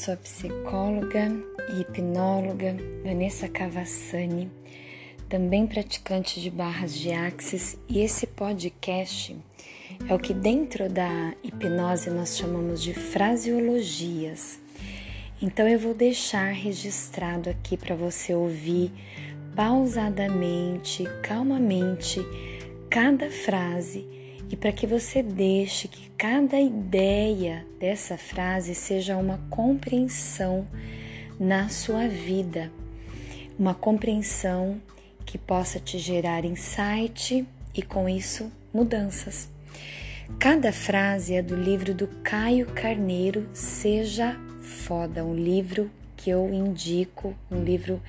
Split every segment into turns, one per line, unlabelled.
sou a psicóloga e hipnóloga Vanessa Cavassani, também praticante de barras de axis, e esse podcast é o que dentro da hipnose nós chamamos de fraseologias. Então eu vou deixar registrado aqui para você ouvir pausadamente, calmamente, cada frase e para que você deixe que cada ideia dessa frase seja uma compreensão na sua vida, uma compreensão que possa te gerar insight e com isso mudanças. Cada frase é do livro do Caio Carneiro, Seja Foda, um livro que eu indico, um livro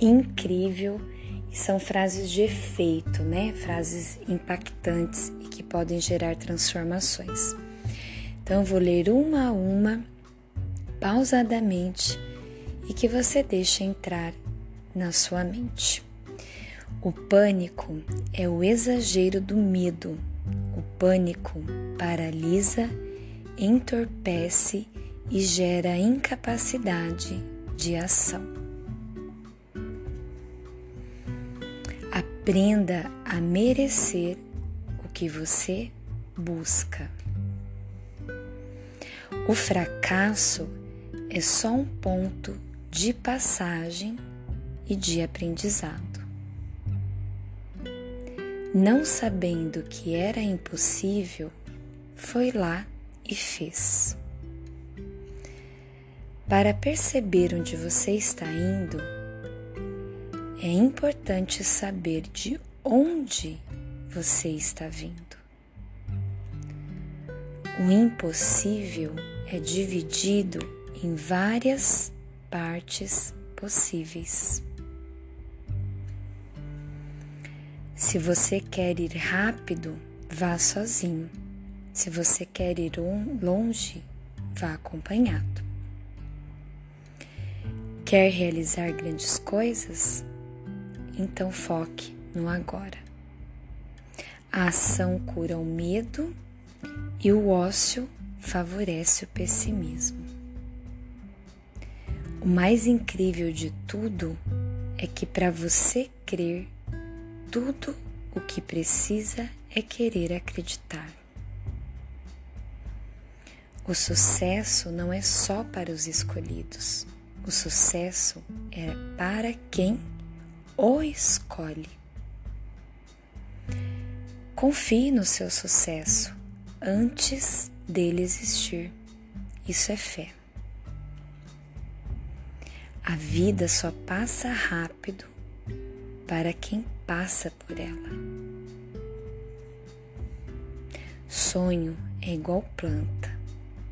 incrível são frases de efeito, né? Frases impactantes e que podem gerar transformações. Então, vou ler uma a uma, pausadamente, e que você deixe entrar na sua mente. O pânico é o exagero do medo. O pânico paralisa, entorpece e gera incapacidade de ação. Aprenda a merecer o que você busca. O fracasso é só um ponto de passagem e de aprendizado. Não sabendo que era impossível, foi lá e fez. Para perceber onde você está indo, é importante saber de onde você está vindo. O impossível é dividido em várias partes possíveis. Se você quer ir rápido, vá sozinho. Se você quer ir longe, vá acompanhado. Quer realizar grandes coisas? Então foque no agora. A ação cura o medo e o ócio favorece o pessimismo. O mais incrível de tudo é que para você crer, tudo o que precisa é querer acreditar. O sucesso não é só para os escolhidos. O sucesso é para quem o escolhe. Confie no seu sucesso antes dele existir. Isso é fé. A vida só passa rápido para quem passa por ela. Sonho é igual planta.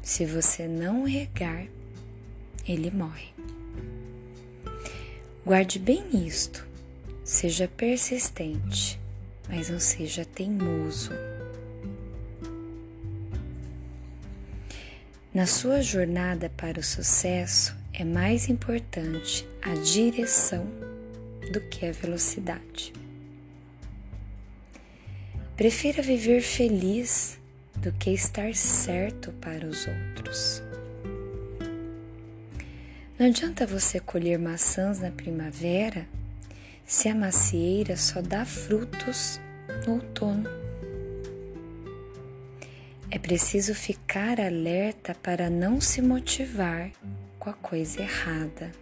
Se você não regar, ele morre. Guarde bem isto. Seja persistente, mas não seja teimoso. Na sua jornada para o sucesso, é mais importante a direção do que a velocidade. Prefira viver feliz do que estar certo para os outros. Não adianta você colher maçãs na primavera se a macieira só dá frutos no outono. É preciso ficar alerta para não se motivar com a coisa errada.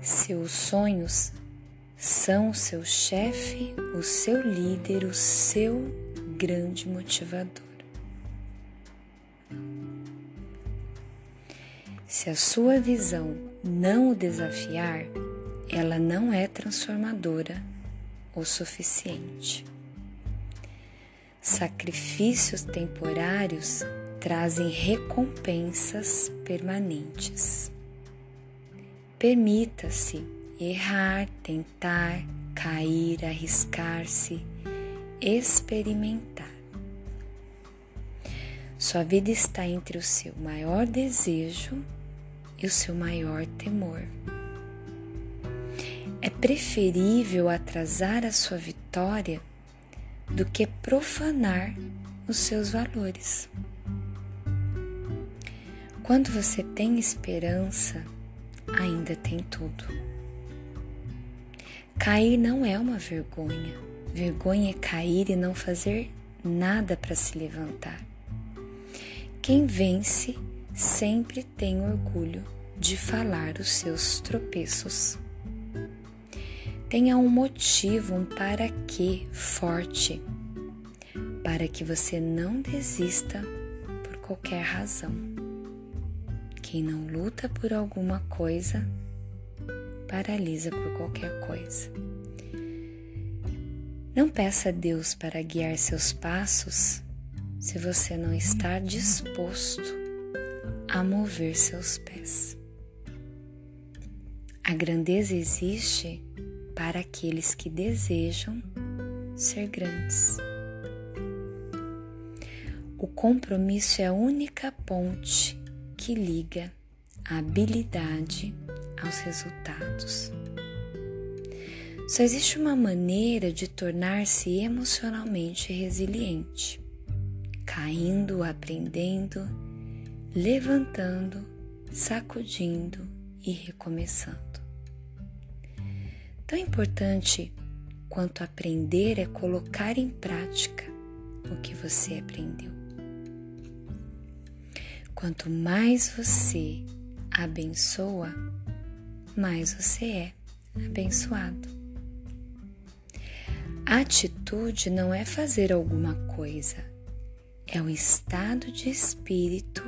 Seus sonhos são o seu chefe, o seu líder, o seu grande motivador. Se a sua visão não o desafiar, ela não é transformadora o suficiente. Sacrifícios temporários trazem recompensas permanentes. Permita-se errar, tentar, cair, arriscar-se, experimentar. Sua vida está entre o seu maior desejo e o seu maior temor. É preferível atrasar a sua vitória do que profanar os seus valores. Quando você tem esperança, ainda tem tudo. Cair não é uma vergonha. Vergonha é cair e não fazer nada para se levantar. Quem vence sempre tem orgulho de falar os seus tropeços. Tenha um motivo, um para quê forte, para que você não desista por qualquer razão. Quem não luta por alguma coisa, paralisa por qualquer coisa. Não peça a Deus para guiar seus passos se você não está disposto a mover seus pés. A grandeza existe para aqueles que desejam ser grandes. O compromisso é a única ponte que liga a habilidade aos resultados. Só existe uma maneira de tornar-se emocionalmente resiliente: caindo, aprendendo, levantando, sacudindo e recomeçando. Tão importante quanto aprender é colocar em prática o que você aprendeu. Quanto mais você abençoa, mais você é abençoado. Atitude não é fazer alguma coisa, é o estado de espírito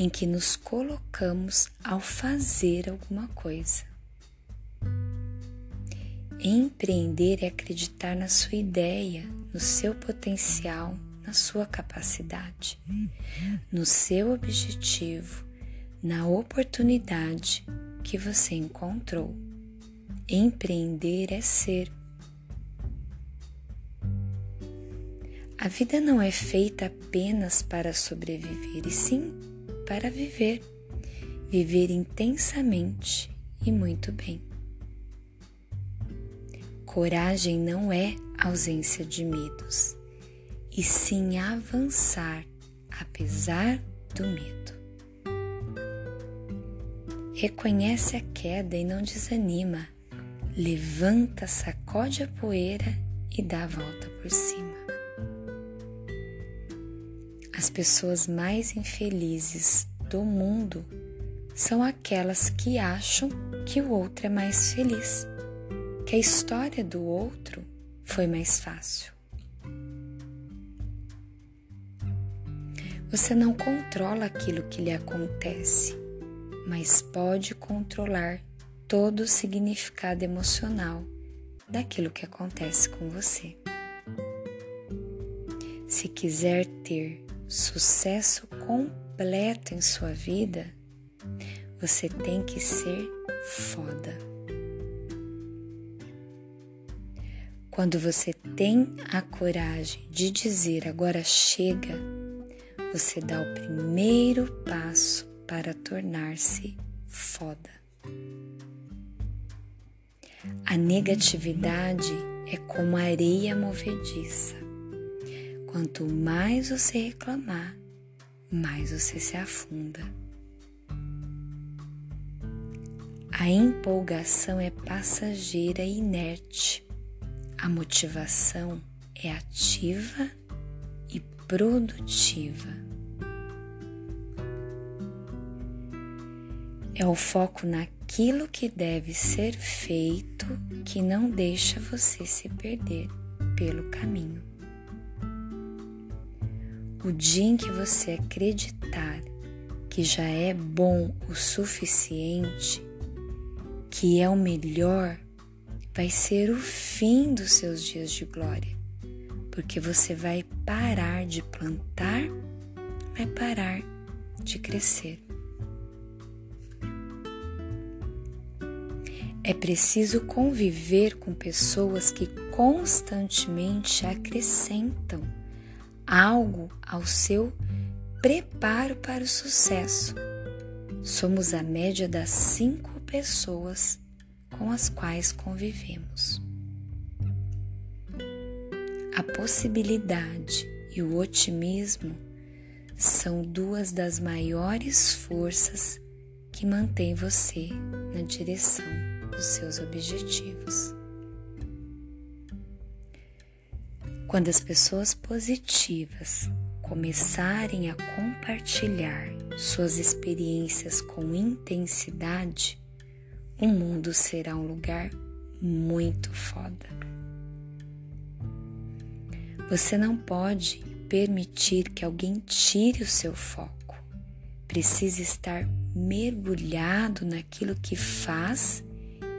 em que nos colocamos ao fazer alguma coisa. Empreender é acreditar na sua ideia, no seu potencial, na sua capacidade, no seu objetivo, na oportunidade que você encontrou. Empreender é ser. A vida não é feita apenas para sobreviver, e sim para viver. Viver intensamente e muito bem. Coragem não é ausência de medos, e sim avançar apesar do medo. Reconhece a queda e não desanima. Levanta, sacode a poeira e dá a volta por cima. As pessoas mais infelizes do mundo são aquelas que acham que o outro é mais feliz que a história do outro foi mais fácil. Você não controla aquilo que lhe acontece, mas pode controlar todo o significado emocional daquilo que acontece com você. Se quiser ter sucesso completo em sua vida, você tem que ser foda. Quando você tem a coragem de dizer agora chega, você dá o primeiro passo para tornar-se foda. A negatividade é como areia movediça. Quanto mais você reclamar, mais você se afunda. A empolgação é passageira e inerte. A motivação é ativa e produtiva. É o foco naquilo que deve ser feito que não deixa você se perder pelo caminho. O dia em que você acreditar que já é bom o suficiente, que é o melhor, vai ser o fim dos seus dias de glória, porque você vai parar de plantar, vai parar de crescer. É preciso conviver com pessoas que constantemente acrescentam algo ao seu preparo para o sucesso. Somos a média das cinco pessoas com as quais convivemos. A possibilidade e o otimismo são duas das maiores forças que mantém você na direção dos seus objetivos. Quando as pessoas positivas começarem a compartilhar suas experiências com intensidade, o mundo será um lugar muito foda. Você não pode permitir que alguém tire o seu foco. Precisa estar mergulhado naquilo que faz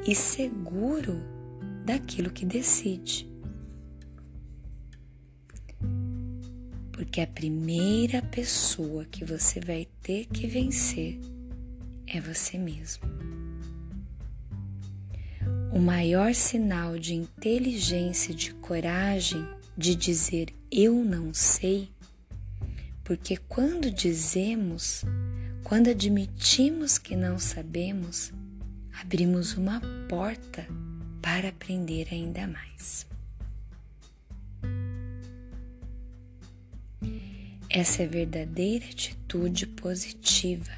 e seguro daquilo que decide. Porque a primeira pessoa que você vai ter que vencer é você mesmo. O maior sinal de inteligência, de coragem, de dizer eu não sei, porque quando dizemos, quando admitimos que não sabemos, abrimos uma porta para aprender ainda mais. Essa é verdadeira atitude positiva,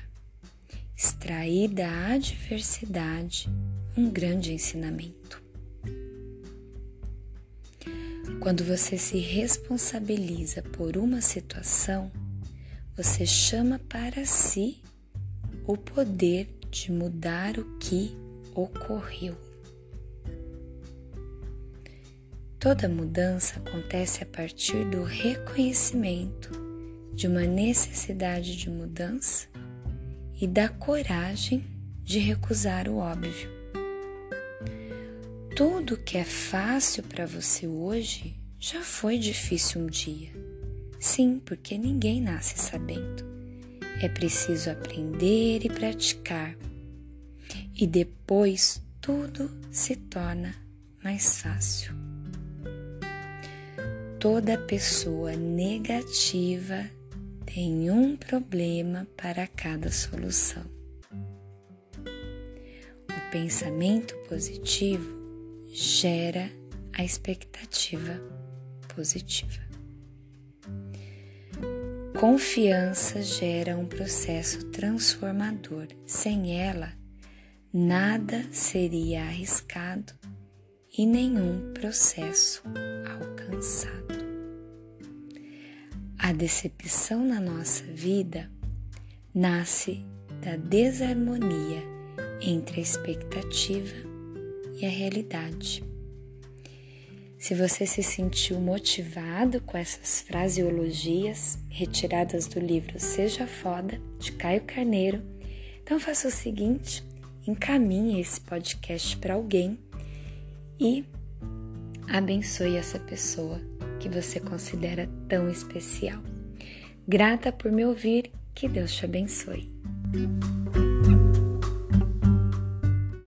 extrair da adversidade um grande ensinamento. Quando você se responsabiliza por uma situação, você chama para si o poder de mudar o que ocorreu. Toda mudança acontece a partir do reconhecimento de uma necessidade de mudança e da coragem de recusar o óbvio. Tudo que é fácil para você hoje já foi difícil um dia. Sim, porque ninguém nasce sabendo. É preciso aprender e praticar. E depois tudo se torna mais fácil. Toda pessoa negativa tem um problema para cada solução. O pensamento positivo gera a expectativa positiva. Confiança gera um processo transformador. Sem ela, nada seria arriscado e nenhum processo alcançado. A decepção na nossa vida nasce da desarmonia entre a expectativa e a realidade. Se você se sentiu motivado com essas fraseologias retiradas do livro Seja Foda, de Caio Carneiro, então faça o seguinte: encaminhe esse podcast para alguém e abençoe essa pessoa que você considera tão especial. Grata por me ouvir, que Deus te abençoe.